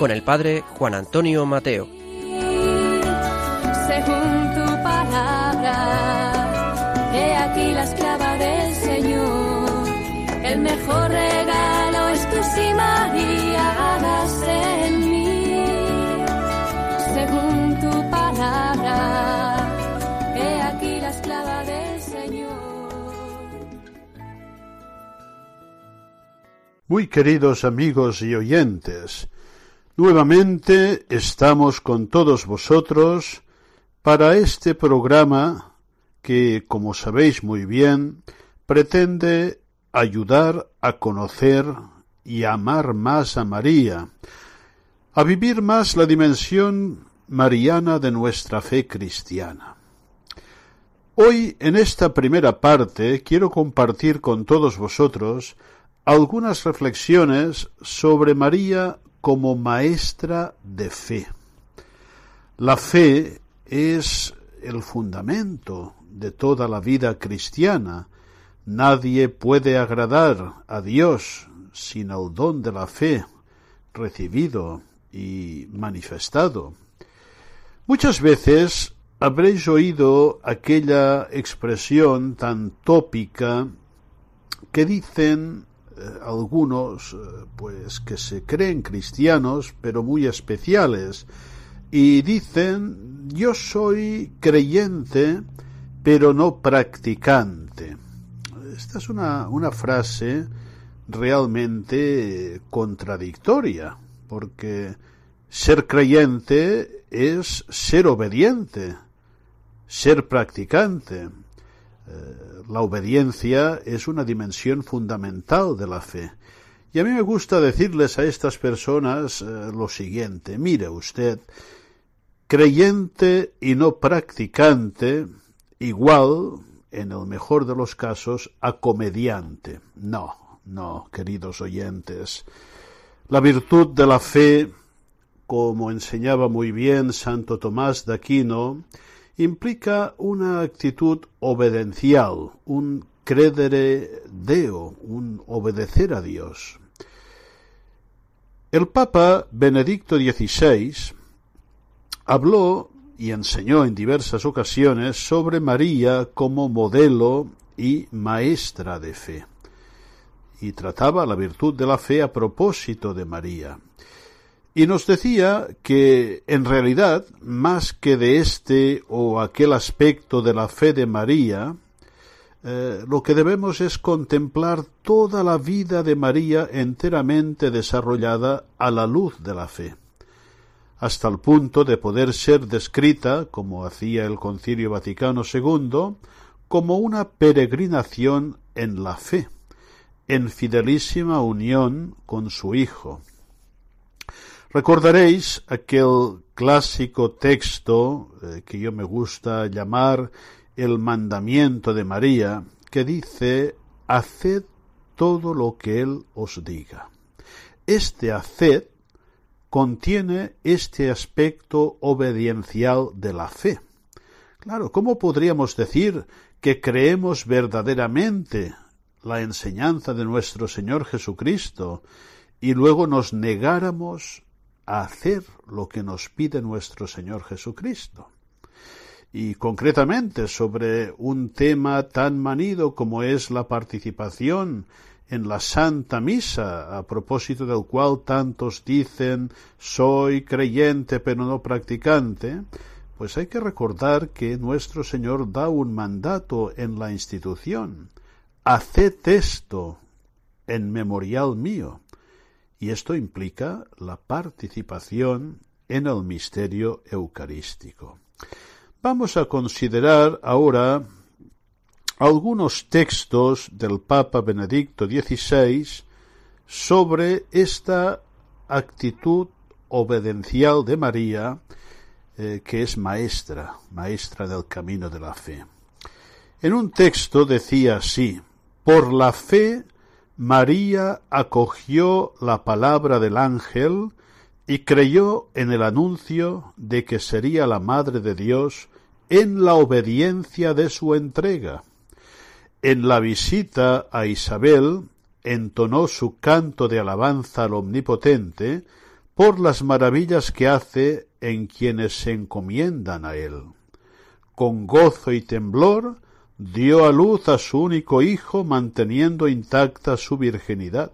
Con el padre Juan Antonio Mateo. Según tu palabra, he aquí la esclava del Señor. El mejor regalo es tu sí, María, hágase en mí. Según tu palabra, he aquí la esclava del Señor. Muy queridos amigos y oyentes, nuevamente estamos con todos vosotros para este programa que, como sabéis muy bien, pretende ayudar a conocer y amar más a María, a vivir más la dimensión mariana de nuestra fe cristiana. Hoy, en esta primera parte, quiero compartir con todos vosotros algunas reflexiones sobre María como maestra de fe. La fe es el fundamento de toda la vida cristiana. Nadie puede agradar a Dios sin el don de la fe recibido y manifestado. Muchas veces habréis oído aquella expresión tan tópica que dicen algunos eh, pues que se creen cristianos pero muy especiales y dicen yo soy creyente pero no practicante. Esta es una, una frase realmente contradictoria porque ser creyente es ser obediente, ser practicante. Eh, la obediencia es una dimensión fundamental de la fe. Y a mí me gusta decirles a estas personas eh, lo siguiente, mire usted, creyente y no practicante, igual, en el mejor de los casos, a comediante. No, no, queridos oyentes. La virtud de la fe, como enseñaba muy bien Santo Tomás de Aquino, implica una actitud obedencial, un credere deo, un obedecer a Dios. El Papa Benedicto XVI habló y enseñó en diversas ocasiones sobre María como modelo y maestra de fe, y trataba la virtud de la fe a propósito de María. Y nos decía que, en realidad, más que de este o aquel aspecto de la fe de María, eh, lo que debemos es contemplar toda la vida de María enteramente desarrollada a la luz de la fe, hasta el punto de poder ser descrita, como hacía el Concilio Vaticano II, como una peregrinación en la fe, en fidelísima unión con su Hijo. Recordaréis aquel clásico texto eh, que yo me gusta llamar el mandamiento de María, que dice, haced todo lo que Él os diga. Este haced contiene este aspecto obediencial de la fe. Claro, ¿cómo podríamos decir que creemos verdaderamente la enseñanza de nuestro Señor Jesucristo y luego nos negáramos hacer lo que nos pide nuestro Señor Jesucristo. Y concretamente sobre un tema tan manido como es la participación en la Santa Misa, a propósito del cual tantos dicen soy creyente pero no practicante, pues hay que recordar que nuestro Señor da un mandato en la institución. Haced esto en memorial mío y esto implica la participación en el misterio eucarístico. Vamos a considerar ahora algunos textos del Papa Benedicto XVI sobre esta actitud obedencial de María, eh, que es maestra, maestra del camino de la fe. En un texto decía así, por la fe María acogió la palabra del ángel y creyó en el anuncio de que sería la Madre de Dios en la obediencia de su entrega. En la visita a Isabel entonó su canto de alabanza al Omnipotente por las maravillas que hace en quienes se encomiendan a él. Con gozo y temblor dio a luz a su único hijo manteniendo intacta su virginidad.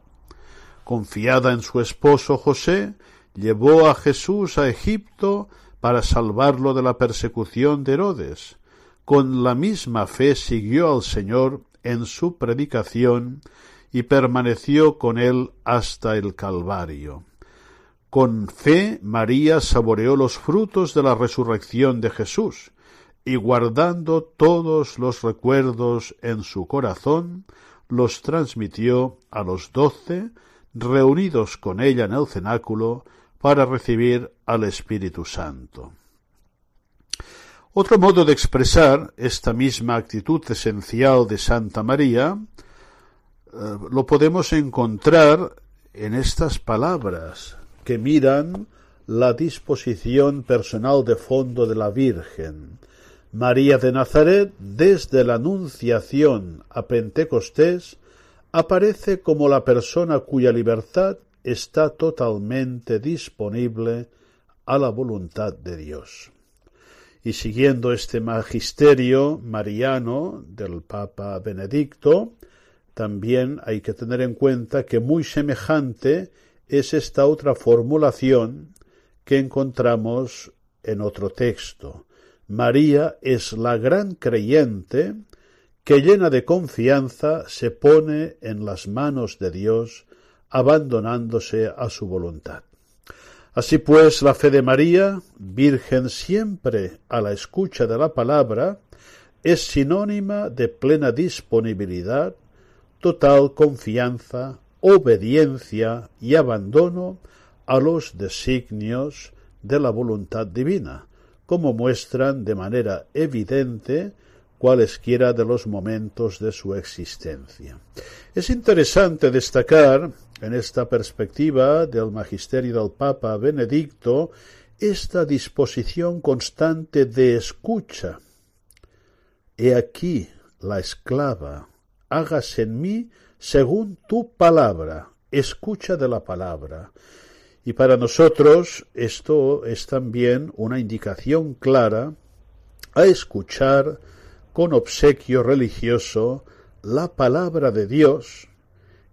Confiada en su esposo José, llevó a Jesús a Egipto para salvarlo de la persecución de Herodes. Con la misma fe siguió al Señor en su predicación y permaneció con él hasta el Calvario. Con fe María saboreó los frutos de la resurrección de Jesús, y guardando todos los recuerdos en su corazón, los transmitió a los doce, reunidos con ella en el cenáculo, para recibir al Espíritu Santo. Otro modo de expresar esta misma actitud esencial de Santa María eh, lo podemos encontrar en estas palabras que miran la disposición personal de fondo de la Virgen. María de Nazaret, desde la Anunciación a Pentecostés, aparece como la persona cuya libertad está totalmente disponible a la voluntad de Dios. Y siguiendo este magisterio mariano del Papa Benedicto, también hay que tener en cuenta que muy semejante es esta otra formulación que encontramos en otro texto. María es la gran creyente que llena de confianza se pone en las manos de Dios abandonándose a su voluntad. Así pues, la fe de María, virgen siempre a la escucha de la palabra, es sinónima de plena disponibilidad, total confianza, obediencia y abandono a los designios de la voluntad divina, como muestran de manera evidente cualesquiera de los momentos de su existencia. Es interesante destacar en esta perspectiva del magisterio del Papa Benedicto esta disposición constante de escucha. He aquí la esclava, hágase en mí según tu palabra, escucha de la palabra. Y para nosotros esto es también una indicación clara a escuchar con obsequio religioso la palabra de Dios,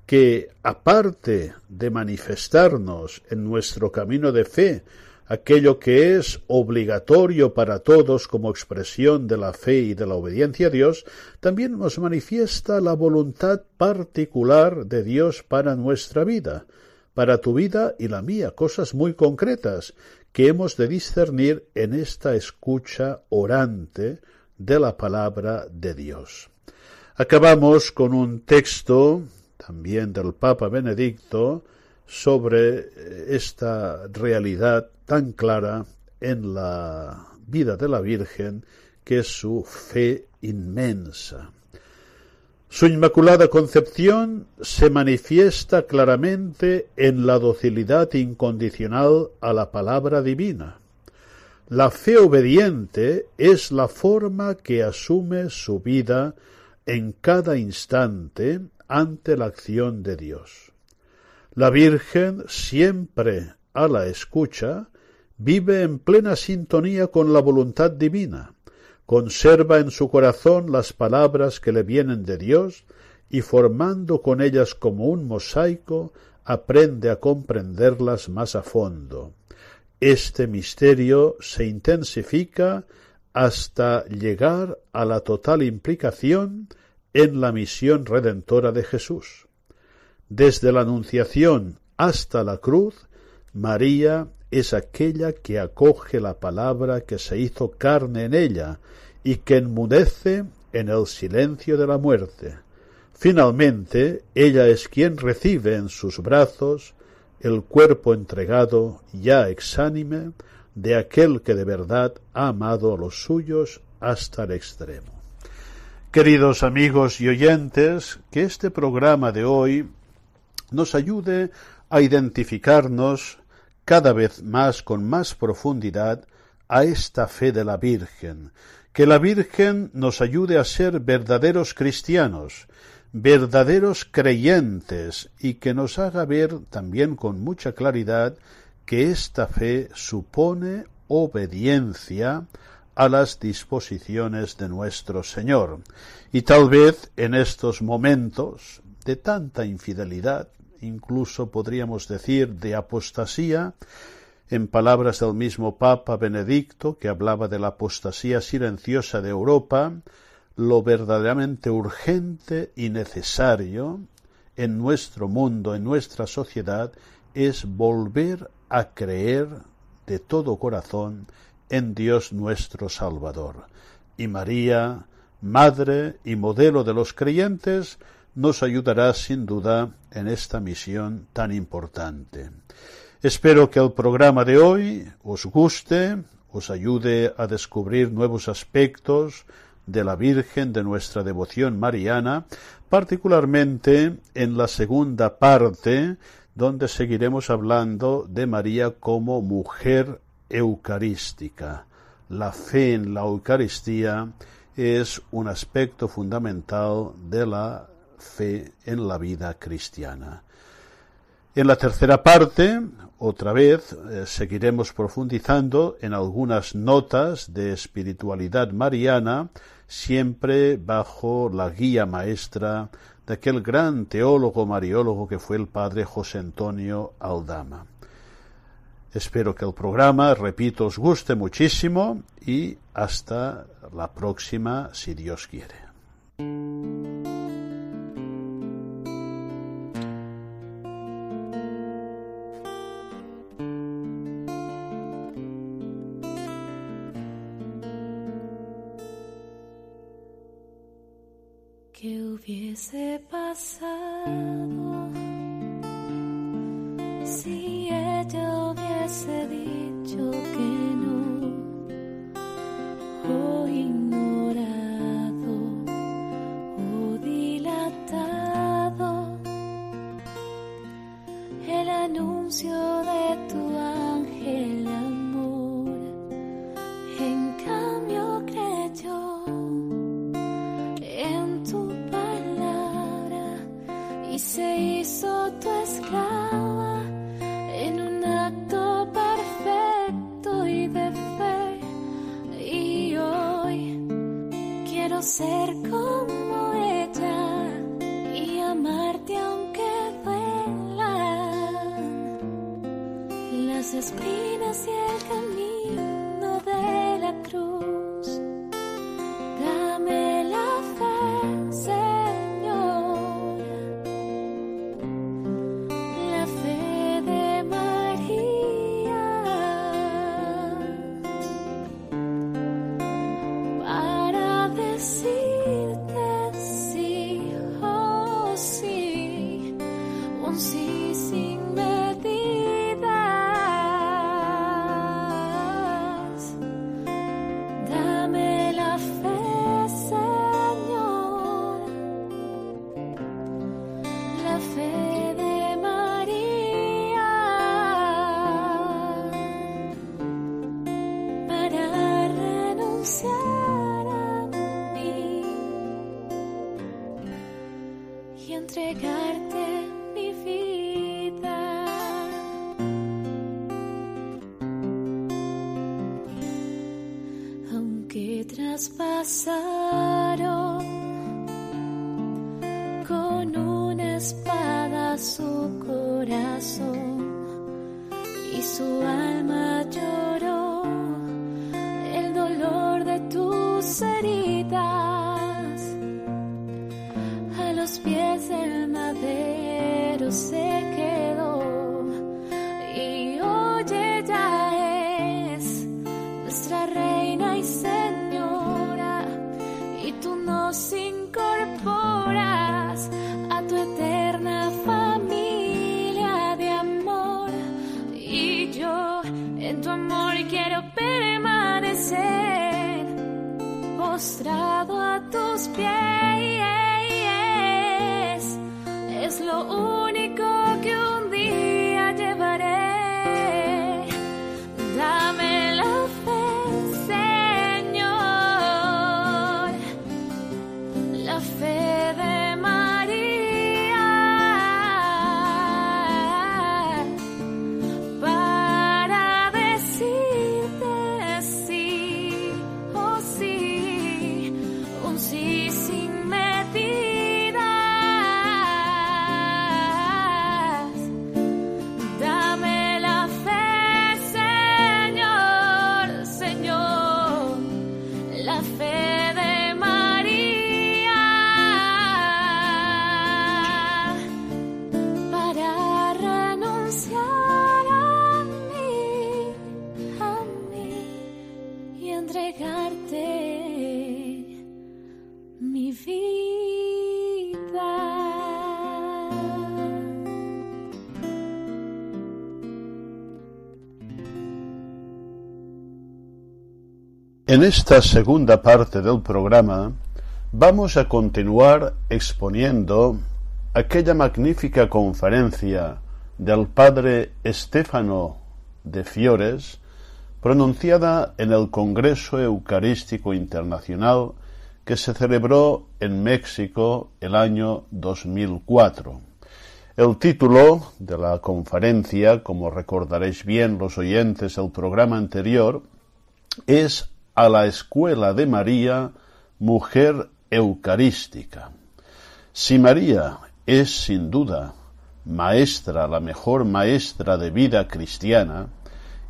que aparte de manifestarnos en nuestro camino de fe aquello que es obligatorio para todos como expresión de la fe y de la obediencia a Dios, también nos manifiesta la voluntad particular de Dios para nuestra vida, para tu vida y la mía, cosas muy concretas que hemos de discernir en esta escucha orante de la palabra de Dios. Acabamos con un texto también del Papa Benedicto sobre eh, esta realidad tan clara en la vida de la Virgen que es su fe inmensa. Su Inmaculada Concepción se manifiesta claramente en la docilidad incondicional a la palabra divina. La fe obediente es la forma que asume su vida en cada instante ante la acción de Dios. La Virgen, siempre a la escucha, vive en plena sintonía con la voluntad divina, conserva en su corazón las palabras que le vienen de Dios y formando con ellas como un mosaico, aprende a comprenderlas más a fondo. Este misterio se intensifica hasta llegar a la total implicación en la misión redentora de Jesús. Desde la Anunciación hasta la cruz, María es aquella que acoge la palabra que se hizo carne en ella y que enmudece en el silencio de la muerte. Finalmente, ella es quien recibe en sus brazos el cuerpo entregado, ya exánime, de aquel que de verdad ha amado a los suyos hasta el extremo. Queridos amigos y oyentes, que este programa de hoy nos ayude a identificarnos cada vez más con más profundidad a esta fe de la Virgen, que la Virgen nos ayude a ser verdaderos cristianos, verdaderos creyentes y que nos haga ver también con mucha claridad que esta fe supone obediencia a las disposiciones de nuestro Señor. Y tal vez en estos momentos de tanta infidelidad, incluso podríamos decir de apostasía, en palabras del mismo Papa Benedicto, que hablaba de la apostasía silenciosa de Europa, lo verdaderamente urgente y necesario en nuestro mundo, en nuestra sociedad, es volver a creer de todo corazón en Dios nuestro Salvador. Y María, Madre y modelo de los creyentes, nos ayudará sin duda en esta misión tan importante. Espero que el programa de hoy os guste, os ayude a descubrir nuevos aspectos de la Virgen de nuestra devoción mariana, particularmente en la segunda parte donde seguiremos hablando de María como mujer eucarística. La fe en la Eucaristía es un aspecto fundamental de la fe en la vida cristiana. En la tercera parte, otra vez, eh, seguiremos profundizando en algunas notas de espiritualidad mariana, siempre bajo la guía maestra de aquel gran teólogo mariólogo que fue el padre José Antonio Aldama. Espero que el programa, repito, os guste muchísimo y hasta la próxima, si Dios quiere. Pasado pasa. En esta segunda parte del programa vamos a continuar exponiendo aquella magnífica conferencia del padre Estefano de Fiores, pronunciada en el Congreso Eucarístico Internacional que se celebró en México el año 2004. El título de la conferencia, como recordaréis bien los oyentes del programa anterior, es A la Escuela de María, Mujer Eucarística. Si María es sin duda maestra, la mejor maestra de vida cristiana,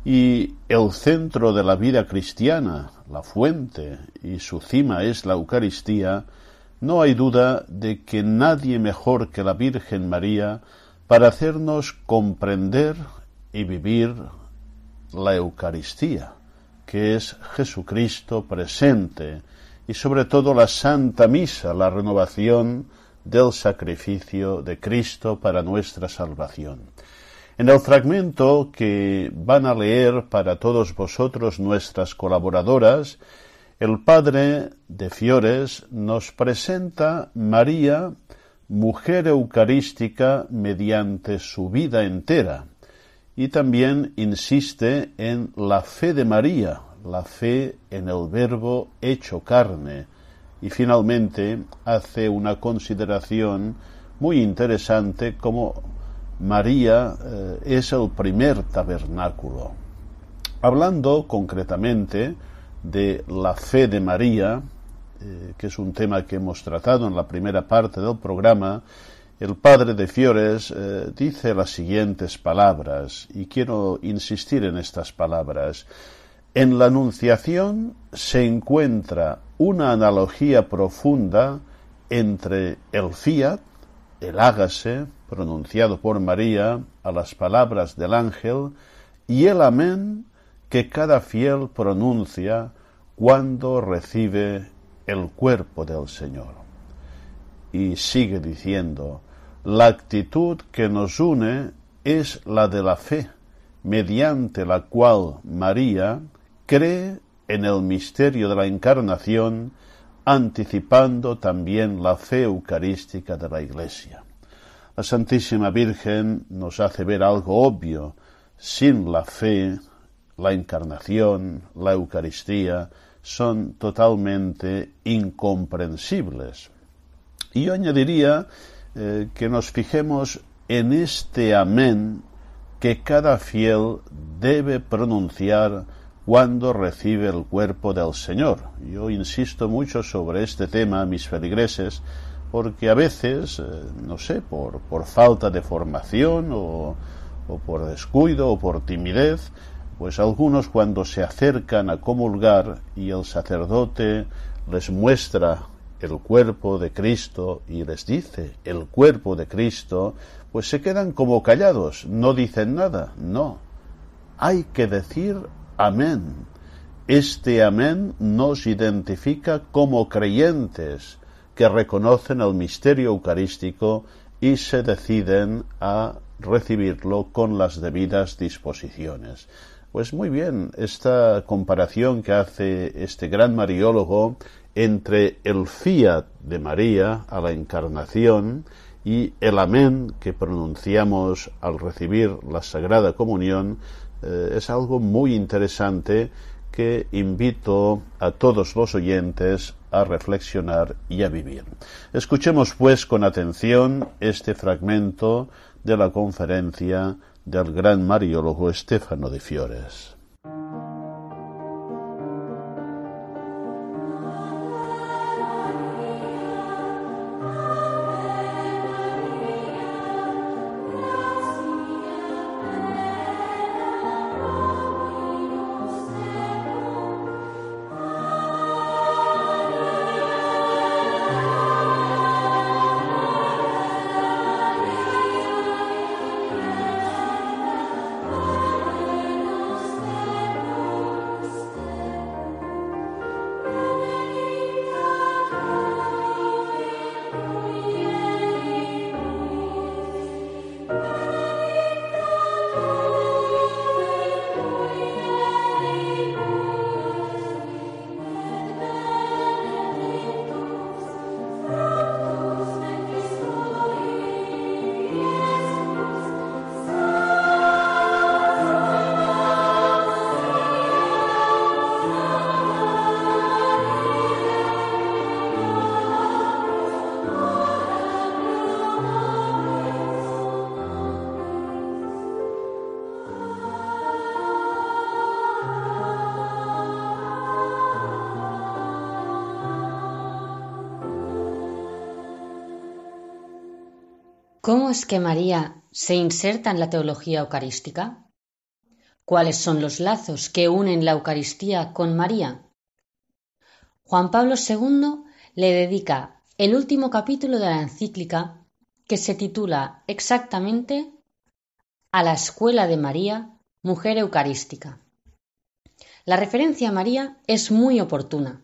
y el centro de la vida cristiana, la fuente y su cima es la Eucaristía, no hay duda de que nadie mejor que la Virgen María para hacernos comprender y vivir la Eucaristía, que es Jesucristo presente, y sobre todo la Santa Misa, la renovación del sacrificio de Cristo para nuestra salvación. En el fragmento que van a leer para todos vosotros nuestras colaboradoras, el padre de Fiores nos presenta María, mujer eucarística mediante su vida entera, y también insiste en la fe de María, la fe en el verbo hecho carne, y finalmente hace una consideración muy interesante como María eh, es el primer tabernáculo. Hablando concretamente de la fe de María, eh, que es un tema que hemos tratado en la primera parte del programa, el padre de Fiores eh, dice las siguientes palabras, y quiero insistir en estas palabras. En la Anunciación se encuentra una analogía profunda entre el fiat, el hágase, pronunciado por María a las palabras del ángel y el amén que cada fiel pronuncia cuando recibe el cuerpo del Señor. Y sigue diciendo, la actitud que nos une es la de la fe, mediante la cual María cree en el misterio de la encarnación, anticipando también la fe eucarística de la Iglesia. La Santísima Virgen nos hace ver algo obvio. Sin la fe, la encarnación, la Eucaristía son totalmente incomprensibles. Y yo añadiría eh, que nos fijemos en este amén que cada fiel debe pronunciar cuando recibe el cuerpo del Señor. Yo insisto mucho sobre este tema, mis feligreses, porque a veces, eh, no sé, por, por falta de formación o, o por descuido o por timidez, pues algunos cuando se acercan a comulgar y el sacerdote les muestra el cuerpo de Cristo y les dice el cuerpo de Cristo, pues se quedan como callados, no dicen nada, no. Hay que decir amén. Este amén nos identifica como creyentes, que reconocen el misterio eucarístico y se deciden a recibirlo con las debidas disposiciones. Pues muy bien, esta comparación que hace este gran mariólogo entre el fiat de María a la encarnación y el amén que pronunciamos al recibir la Sagrada Comunión eh, es algo muy interesante que invito a todos los oyentes a reflexionar y a vivir. Escuchemos pues con atención este fragmento de la conferencia del gran mariólogo Estefano de Fiores. ¿Cómo es que María se inserta en la teología eucarística? ¿Cuáles son los lazos que unen la Eucaristía con María? Juan Pablo II le dedica el último capítulo de la encíclica que se titula exactamente A la Escuela de María, Mujer Eucarística. La referencia a María es muy oportuna,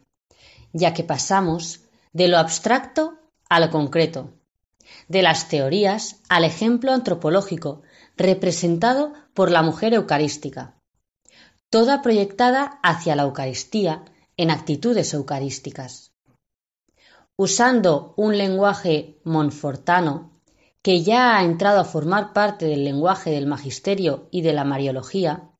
ya que pasamos de lo abstracto a lo concreto, de las teorías al ejemplo antropológico representado por la mujer eucarística, toda proyectada hacia la Eucaristía en actitudes eucarísticas. Usando un lenguaje monfortano que ya ha entrado a formar parte del lenguaje del magisterio y de la mariología,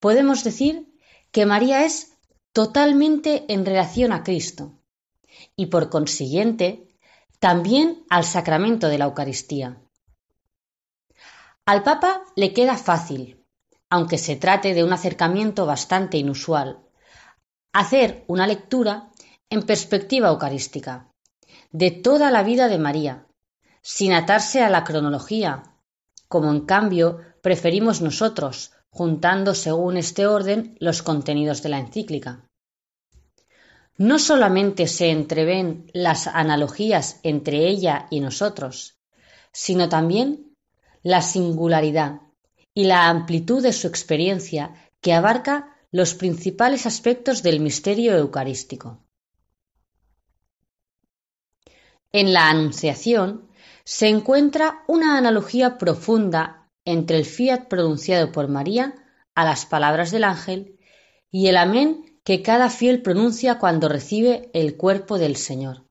podemos decir que María es totalmente en relación a Cristo y por consiguiente también al sacramento de la Eucaristía. Al Papa le queda fácil, aunque se trate de un acercamiento bastante inusual, hacer una lectura en perspectiva eucarística de toda la vida de María, sin atarse a la cronología, como en cambio preferimos nosotros, juntando según este orden los contenidos de la encíclica. No solamente se entreven las analogías entre ella y nosotros, sino también la singularidad y la amplitud de su experiencia que abarca los principales aspectos del misterio eucarístico. En la Anunciación se encuentra una analogía profunda entre el fiat pronunciado por María a las palabras del ángel y el amén que cada fiel pronuncia cuando recibe el cuerpo del Señor.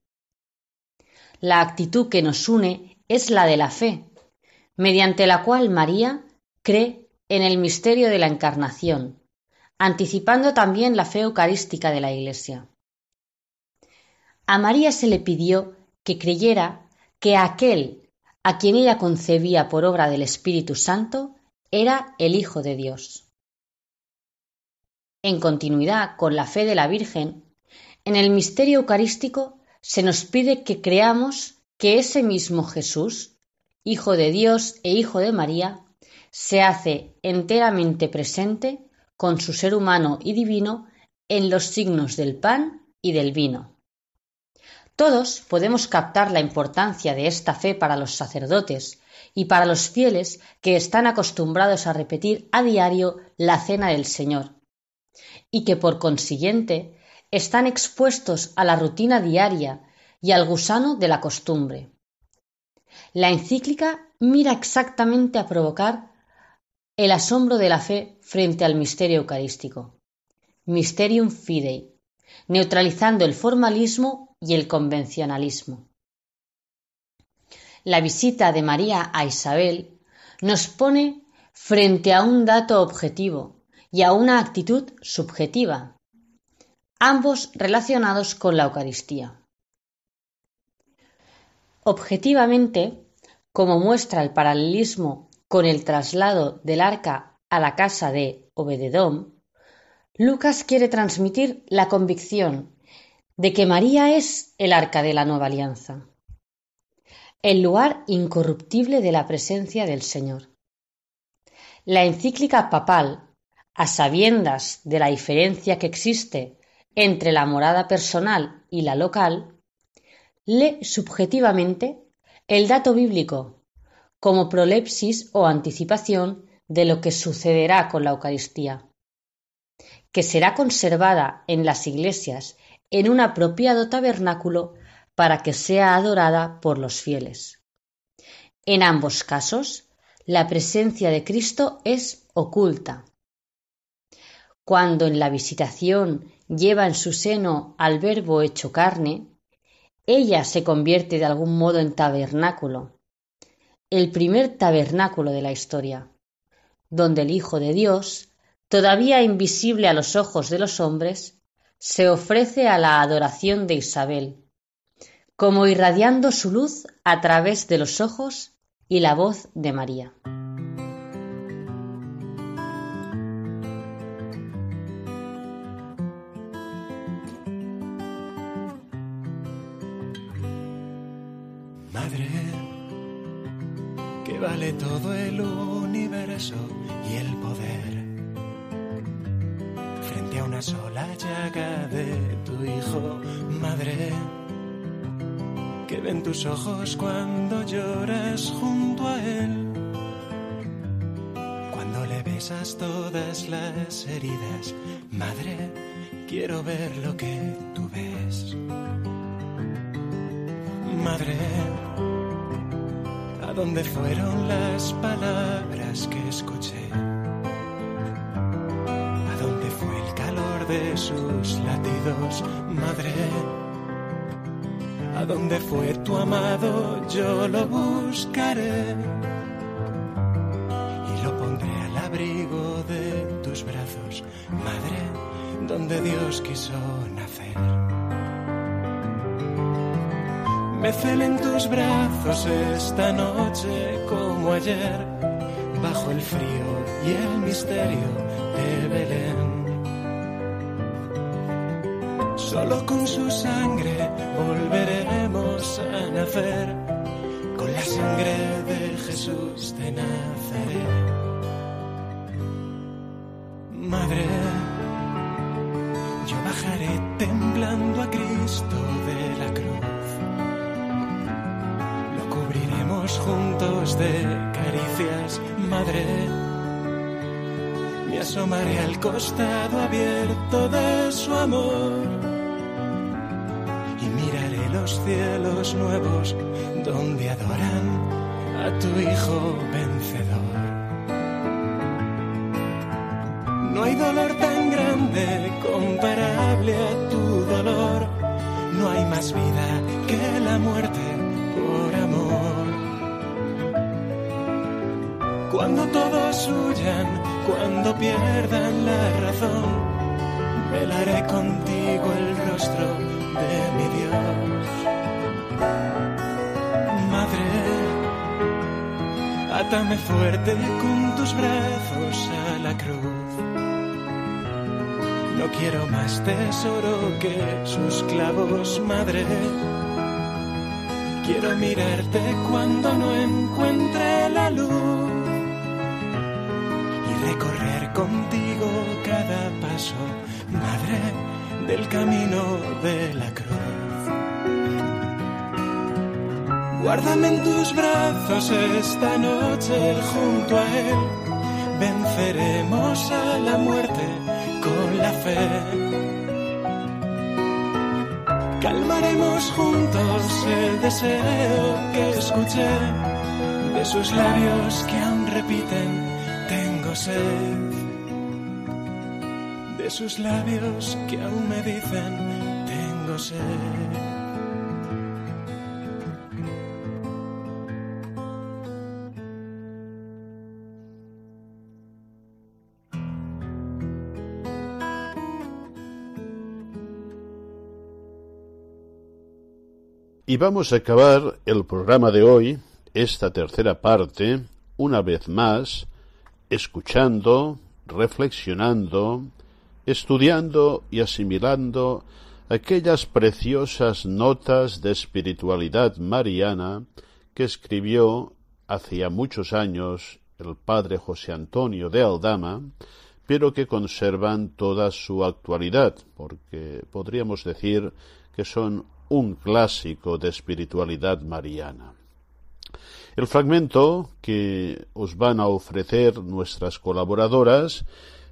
La actitud que nos une es la de la fe, mediante la cual María cree en el misterio de la Encarnación, anticipando también la fe eucarística de la Iglesia. A María se le pidió que creyera que aquel a quien ella concebía por obra del Espíritu Santo era el Hijo de Dios en continuidad con la fe de la Virgen, en el misterio eucarístico se nos pide que creamos que ese mismo Jesús, Hijo de Dios e Hijo de María, se hace enteramente presente con su ser humano y divino en los signos del pan y del vino. Todos podemos captar la importancia de esta fe para los sacerdotes y para los fieles que están acostumbrados a repetir a diario la cena del Señor, y que por consiguiente están expuestos a la rutina diaria y al gusano de la costumbre. La encíclica mira exactamente a provocar el asombro de la fe frente al misterio eucarístico, Mysterium Fidei, neutralizando el formalismo y el convencionalismo. La visita de María a Isabel nos pone frente a un dato objetivo y a una actitud subjetiva, ambos relacionados con la Eucaristía. Objetivamente, como muestra el paralelismo con el traslado del arca a la casa de Obededom, Lucas quiere transmitir la convicción de que María es el arca de la nueva alianza, el lugar incorruptible de la presencia del Señor. La encíclica papal a sabiendas de la diferencia que existe entre la morada personal y la local, lee subjetivamente el dato bíblico como prolepsis o anticipación de lo que sucederá con la Eucaristía, que será conservada en las iglesias en un apropiado tabernáculo para que sea adorada por los fieles. En ambos casos, la presencia de Cristo es oculta, cuando en la visitación lleva en su seno al Verbo hecho carne, ella se convierte de algún modo en tabernáculo, el primer tabernáculo de la historia, donde el Hijo de Dios, todavía invisible a los ojos de los hombres, se ofrece a la adoración de Isabel, como irradiando su luz a través de los ojos y la voz de María. Y el poder. Frente a una sola llaga de tu hijo, madre, que ven tus ojos cuando lloras junto a él. Cuando le besas todas las heridas, madre, quiero ver lo que tú ves. Madre, ¿a dónde fueron las palabras que escuché? ¿A dónde fue el calor de sus latidos, madre? ¿A dónde fue tu amado? Yo lo buscaré y lo pondré al abrigo de tus brazos, madre, donde Dios quiso celen tus brazos esta noche como ayer, bajo el frío y el misterio de Belén. Solo con su sangre volveremos a nacer, con la sangre de Jesús de Nazaret. Asomaré al costado abierto de su amor y miraré los cielos nuevos donde adoran a tu Hijo vencedor. No hay dolor tan grande comparable a tu dolor. No hay más vida que la muerte por amor. Cuando todos huyan, cuando pierdan la razón, velaré contigo el rostro de mi Dios. Madre, átame fuerte con tus brazos a la cruz. No quiero más tesoro que sus clavos, madre. Quiero mirarte cuando no encuentre la luz camino de la cruz. Guárdame en tus brazos esta noche junto a él. Venceremos a la muerte con la fe. Calmaremos juntos el deseo que escuché de sus labios que aún repiten, tengo sed. Sus labios que aún me dicen, tengo sed. Y vamos a acabar el programa de hoy, esta tercera parte, una vez más, escuchando, reflexionando, estudiando y asimilando aquellas preciosas notas de espiritualidad mariana que escribió hacía muchos años el padre José Antonio de Aldama, pero que conservan toda su actualidad, porque podríamos decir que son un clásico de espiritualidad mariana. El fragmento que os van a ofrecer nuestras colaboradoras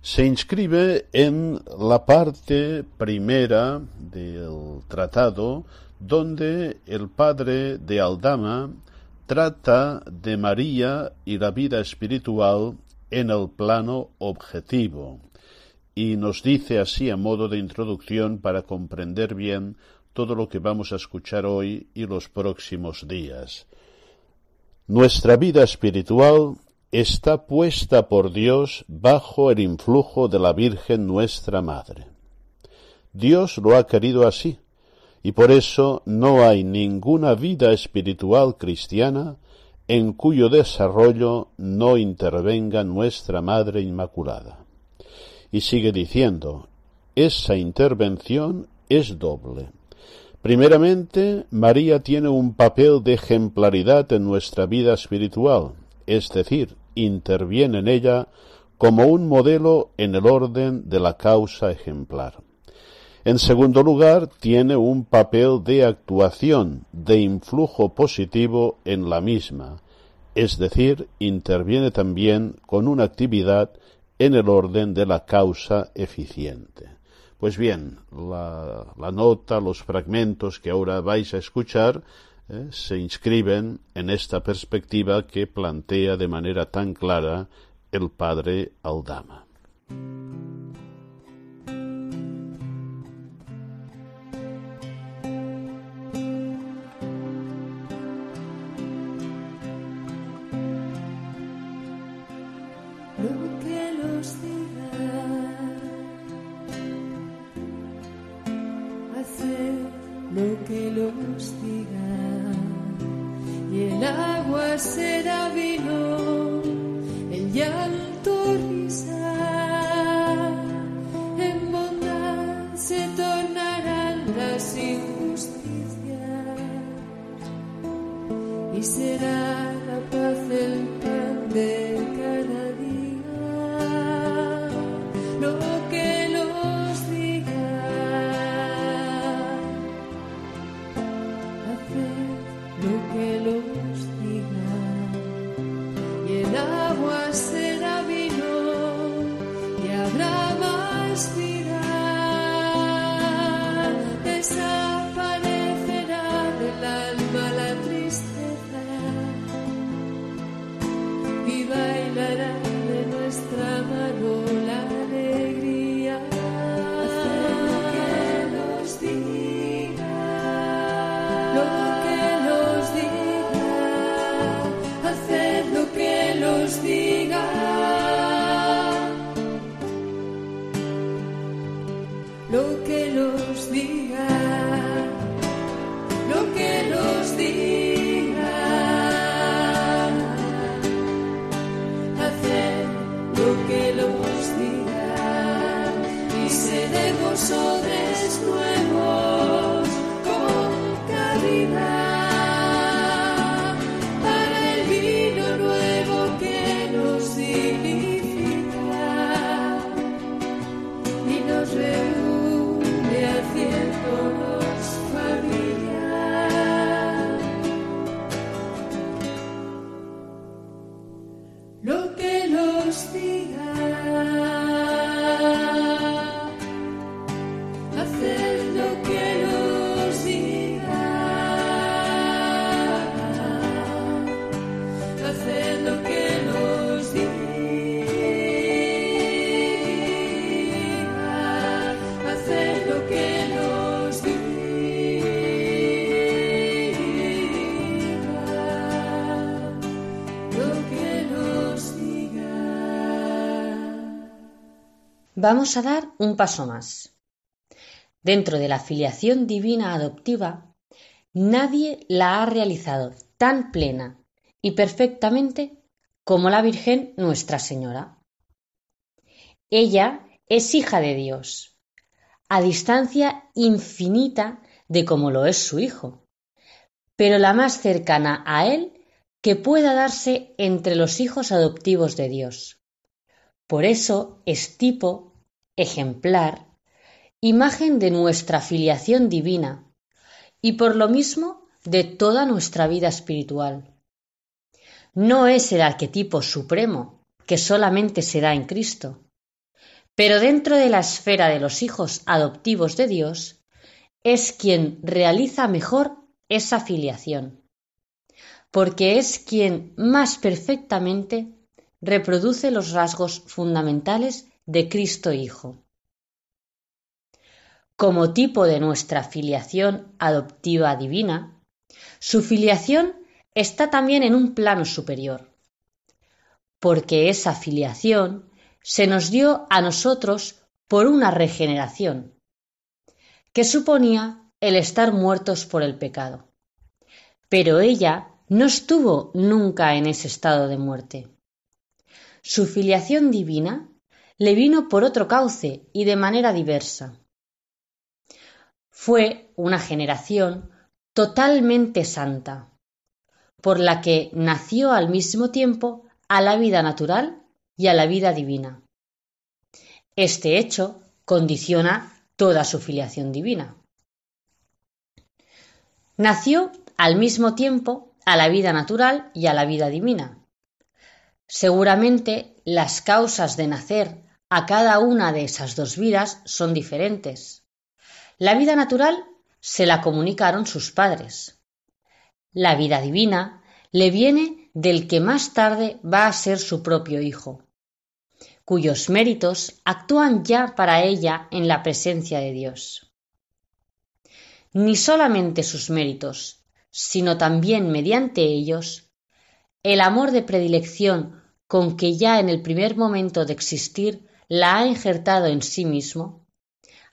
se inscribe en la parte primera del tratado donde el padre de Aldama trata de María y la vida espiritual en el plano objetivo y nos dice así a modo de introducción para comprender bien todo lo que vamos a escuchar hoy y los próximos días. Nuestra vida espiritual está puesta por Dios bajo el influjo de la Virgen nuestra Madre. Dios lo ha querido así, y por eso no hay ninguna vida espiritual cristiana en cuyo desarrollo no intervenga nuestra Madre Inmaculada. Y sigue diciendo, esa intervención es doble. Primeramente, María tiene un papel de ejemplaridad en nuestra vida espiritual, es decir, interviene en ella como un modelo en el orden de la causa ejemplar. En segundo lugar, tiene un papel de actuación, de influjo positivo en la misma, es decir, interviene también con una actividad en el orden de la causa eficiente. Pues bien, la, nota, los fragmentos que ahora vais a escuchar eh, se inscriben en esta perspectiva que plantea de manera tan clara el padre Aldama y el agua será vino, el llanto Vamos a dar un paso más. Dentro de la filiación divina adoptiva, nadie la ha realizado tan plena y perfectamente como la Virgen Nuestra Señora. Ella es hija de Dios, a distancia infinita de como lo es su Hijo, pero la más cercana a Él que pueda darse entre los hijos adoptivos de Dios. Por eso es tipo ejemplar, imagen de nuestra filiación divina y por lo mismo de toda nuestra vida espiritual. No es el arquetipo supremo que solamente se da en Cristo, pero dentro de la esfera de los hijos adoptivos de Dios, es quien realiza mejor esa filiación, porque es quien más perfectamente reproduce los rasgos fundamentales de Cristo Hijo. Como tipo de nuestra filiación adoptiva divina, su filiación está también en un plano superior, porque esa filiación se nos dio a nosotros por una regeneración, que suponía el estar muertos por el pecado. Pero ella no estuvo nunca en ese estado de muerte. Su filiación divina le vino por otro cauce y de manera diversa. Fue una generación totalmente santa, por la que nació al mismo tiempo a la vida natural y a la vida divina. Este hecho condiciona toda su filiación divina. Nació al mismo tiempo a la vida natural y a la vida divina. Seguramente las causas de nacer a cada una de esas dos vidas son diferentes. La vida natural se la comunicaron sus padres. La vida divina le viene del que más tarde va a ser su propio hijo, cuyos méritos actúan ya para ella en la presencia de Dios. Ni solamente sus méritos, sino también mediante ellos, el amor de predilección con que ya en el primer momento de existir la ha injertado en sí mismo,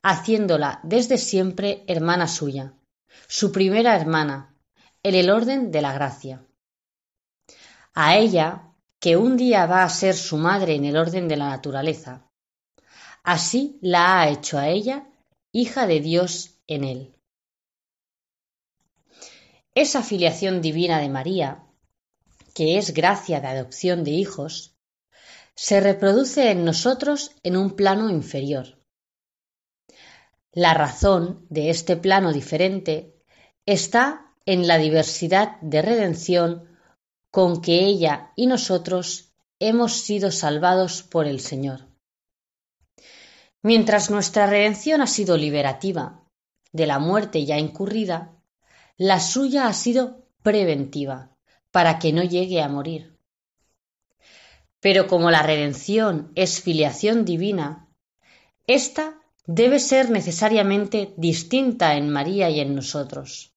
haciéndola desde siempre hermana suya, su primera hermana, en el orden de la gracia. A ella, que un día va a ser su madre en el orden de la naturaleza. Así la ha hecho a ella hija de Dios en él. Esa filiación divina de María, que es gracia de adopción de hijos, se reproduce en nosotros en un plano inferior. La razón de este plano diferente está en la diversidad de redención con que ella y nosotros hemos sido salvados por el Señor. Mientras nuestra redención ha sido liberativa de la muerte ya incurrida, la suya ha sido preventiva para que no llegue a morir. Pero como la redención es filiación divina, ésta debe ser necesariamente distinta en María y en nosotros.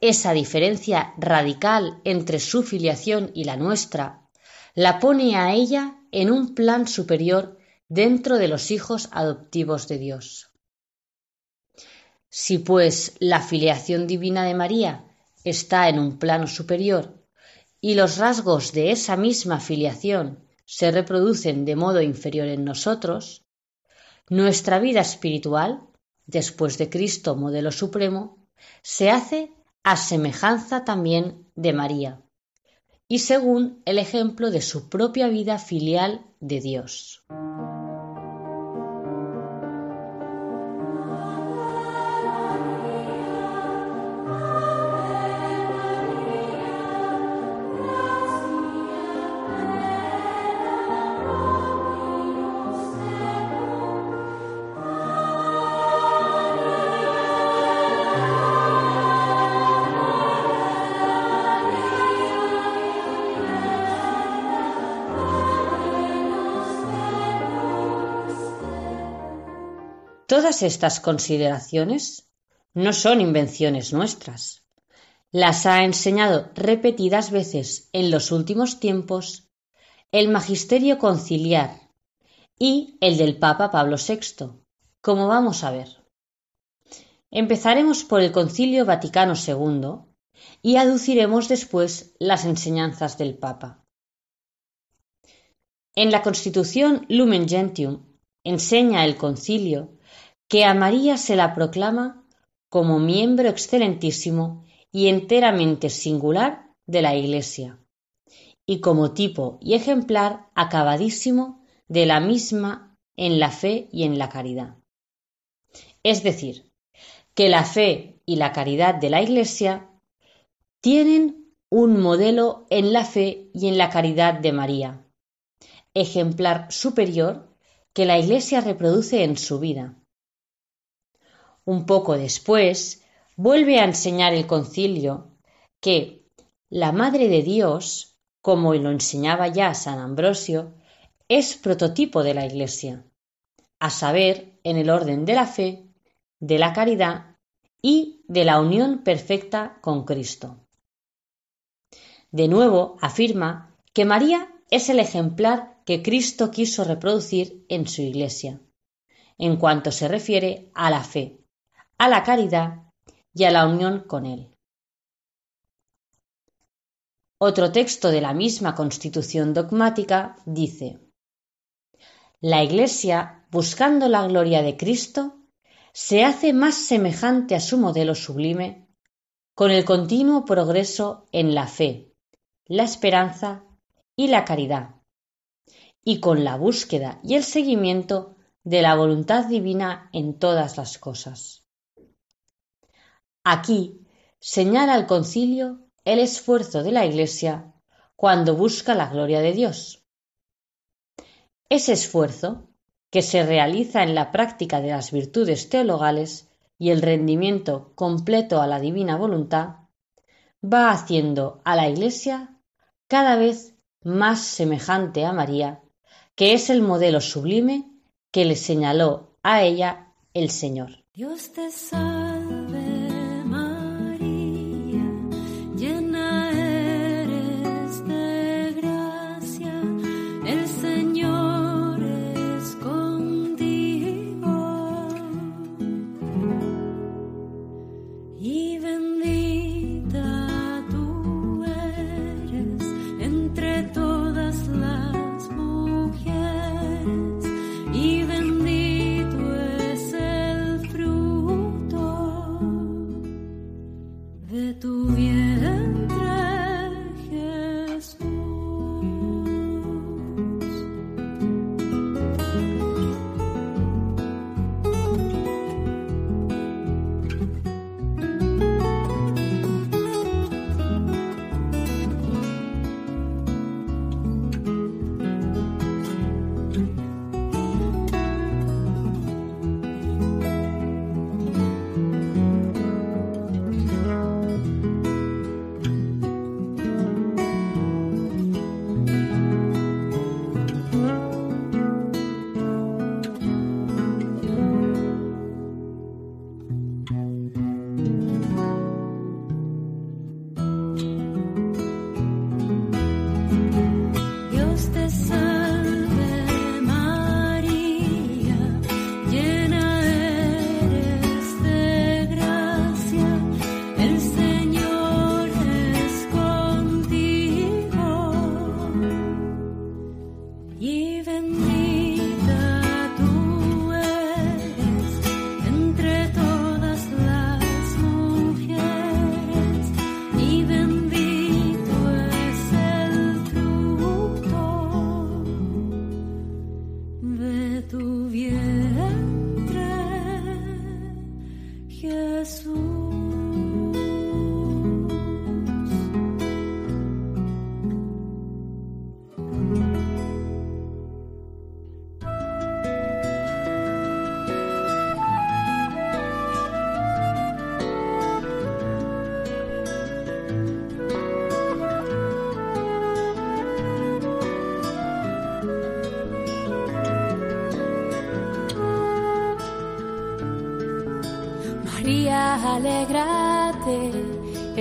Esa diferencia radical entre su filiación y la nuestra la pone a ella en un plan superior dentro de los hijos adoptivos de Dios. Si pues la filiación divina de María está en un plano superior y los rasgos de esa misma filiación se reproducen de modo inferior en nosotros, nuestra vida espiritual, después de Cristo modelo supremo, se hace a semejanza también de María, y según el ejemplo de su propia vida filial de Dios. Todas estas consideraciones no son invenciones nuestras. Las ha enseñado repetidas veces en los últimos tiempos el Magisterio Conciliar y el del Papa Pablo VI, como vamos a ver. Empezaremos por el Concilio Vaticano II y aduciremos después las enseñanzas del Papa. En la Constitución Lumen Gentium enseña el concilio que a María se la proclama como miembro excelentísimo y enteramente singular de la Iglesia, y como tipo y ejemplar acabadísimo de la misma en la fe y en la caridad. Es decir, que la fe y la caridad de la Iglesia tienen un modelo en la fe y en la caridad de María, ejemplar superior que la Iglesia reproduce en su vida un poco después, vuelve a enseñar el concilio que la Madre de Dios, como lo enseñaba ya San Ambrosio, es prototipo de la Iglesia, a saber, en el orden de la fe, de la caridad y de la unión perfecta con Cristo. De nuevo afirma que María es el ejemplar que Cristo quiso reproducir en su Iglesia, en cuanto se refiere a la fe, a la caridad y a la unión con Él. Otro texto de la misma constitución dogmática dice, La Iglesia, buscando la gloria de Cristo, se hace más semejante a su modelo sublime con el continuo progreso en la fe, la esperanza y la caridad, y con la búsqueda y el seguimiento de la voluntad divina en todas las cosas. Aquí señala el concilio el esfuerzo de la Iglesia cuando busca la gloria de Dios. Ese esfuerzo, que se realiza en la práctica de las virtudes teologales y el rendimiento completo a la divina voluntad, va haciendo a la Iglesia cada vez más semejante a María, que es el modelo sublime que le señaló a ella el Señor.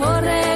Aquí